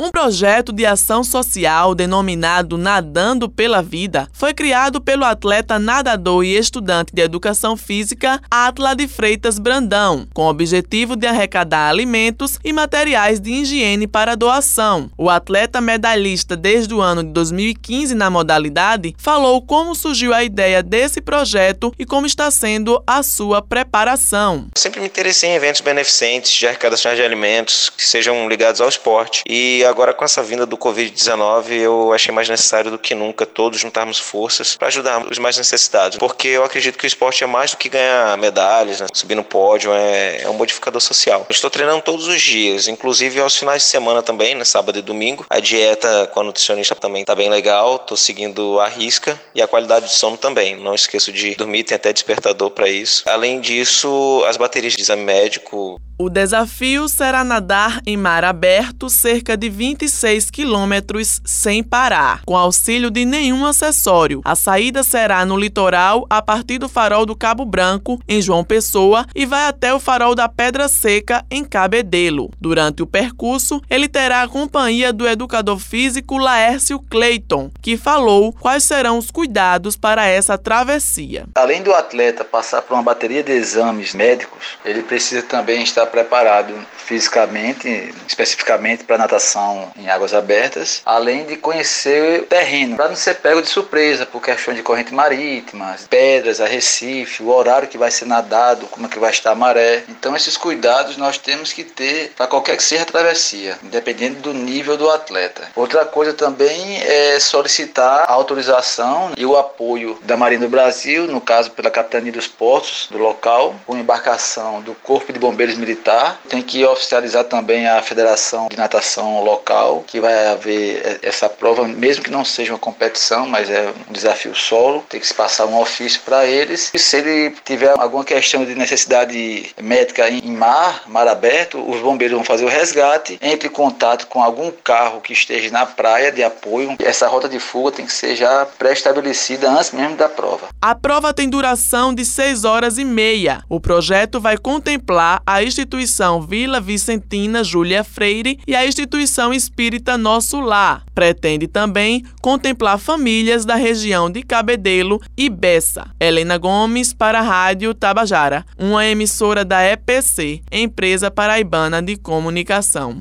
Um projeto de ação social denominado Nadando pela Vida foi criado pelo atleta nadador e estudante de educação física Atla de Freitas Brandão, com o objetivo de arrecadar alimentos e materiais de higiene para doação. O atleta medalhista desde o ano de 2015 na modalidade falou como surgiu a ideia desse projeto e como está sendo a sua preparação. sempre me interessei em eventos beneficentes de arrecadação de alimentos que sejam ligados ao esporte e agora com essa vinda do Covid-19, eu achei mais necessário do que nunca todos juntarmos forças para ajudar os mais necessitados, porque eu acredito que o esporte é mais do que ganhar medalhas, né? subir no pódio é, é um modificador social. Eu estou treinando todos os dias, inclusive aos finais de semana também, né? sábado e domingo. A dieta com a nutricionista também está bem legal, estou seguindo a risca e a qualidade de sono também. Não esqueço de dormir, tem até despertador para isso. Além disso, as baterias de exame médico o desafio será nadar em mar aberto cerca de 26 quilômetros sem parar, com auxílio de nenhum acessório. A saída será no litoral a partir do farol do Cabo Branco, em João Pessoa, e vai até o farol da Pedra Seca, em Cabedelo. Durante o percurso, ele terá a companhia do educador físico Laércio Clayton, que falou quais serão os cuidados para essa travessia. Além do atleta passar por uma bateria de exames médicos, ele precisa também estar preparado fisicamente, especificamente para natação em águas abertas, além de conhecer o terreno, para não ser pego de surpresa por questão de corrente marítima, pedras, arrecife, o horário que vai ser nadado, como é que vai estar a maré. Então esses cuidados nós temos que ter para qualquer que seja a travessia, independente do nível do atleta. Outra coisa também é solicitar a autorização e o apoio da Marinha do Brasil, no caso pela Capitania dos Portos do local, com embarcação do Corpo de Bombeiros Militares militar, tem que oficializar também a Federação de Natação local, que vai haver essa prova, mesmo que não seja uma competição, mas é um desafio solo, tem que se passar um ofício para eles. E se ele tiver alguma questão de necessidade médica em mar, mar aberto, os bombeiros vão fazer o resgate, entre em contato com algum carro que esteja na praia de apoio. Essa rota de fuga tem que ser já pré-estabelecida antes mesmo da prova. A prova tem duração de 6 horas e meia. O projeto vai contemplar a instituição instituição Vila Vicentina Júlia Freire e a instituição espírita Nosso Lar. Pretende também contemplar famílias da região de Cabedelo e Bessa. Helena Gomes para a Rádio Tabajara, uma emissora da EPC, Empresa Paraibana de Comunicação.